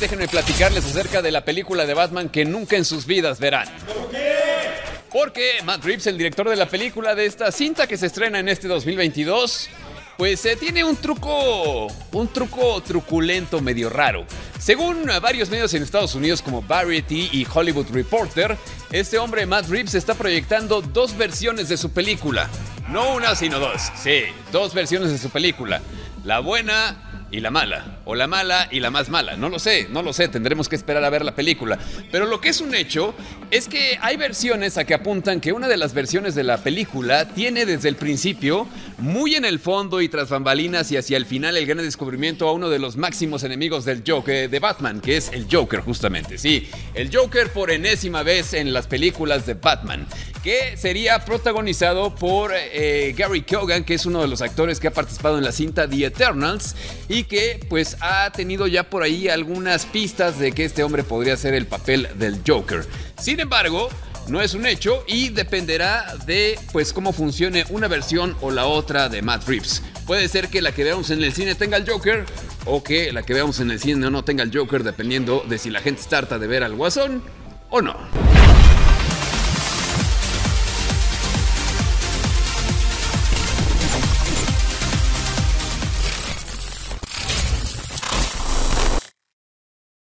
déjenme platicarles acerca de la película de Batman que nunca en sus vidas verán. ¿Por qué? Porque Matt Reeves, el director de la película de esta cinta que se estrena en este 2022, pues eh, tiene un truco, un truco truculento medio raro. Según varios medios en Estados Unidos como Variety y Hollywood Reporter, este hombre Matt Reeves está proyectando dos versiones de su película. No una, sino dos. Sí, dos versiones de su película. La buena y la mala, o la mala y la más mala. No lo sé, no lo sé, tendremos que esperar a ver la película. Pero lo que es un hecho es que hay versiones a que apuntan que una de las versiones de la película tiene desde el principio, muy en el fondo y tras bambalinas y hacia el final el gran descubrimiento a uno de los máximos enemigos del Joker de Batman, que es el Joker justamente. Sí, el Joker por enésima vez en las películas de Batman que sería protagonizado por eh, Gary Kogan, que es uno de los actores que ha participado en la cinta The Eternals y que pues ha tenido ya por ahí algunas pistas de que este hombre podría ser el papel del Joker. Sin embargo, no es un hecho y dependerá de pues cómo funcione una versión o la otra de Matt Reeves. Puede ser que la que veamos en el cine tenga el Joker o que la que veamos en el cine no tenga el Joker dependiendo de si la gente está de ver al Guasón o no.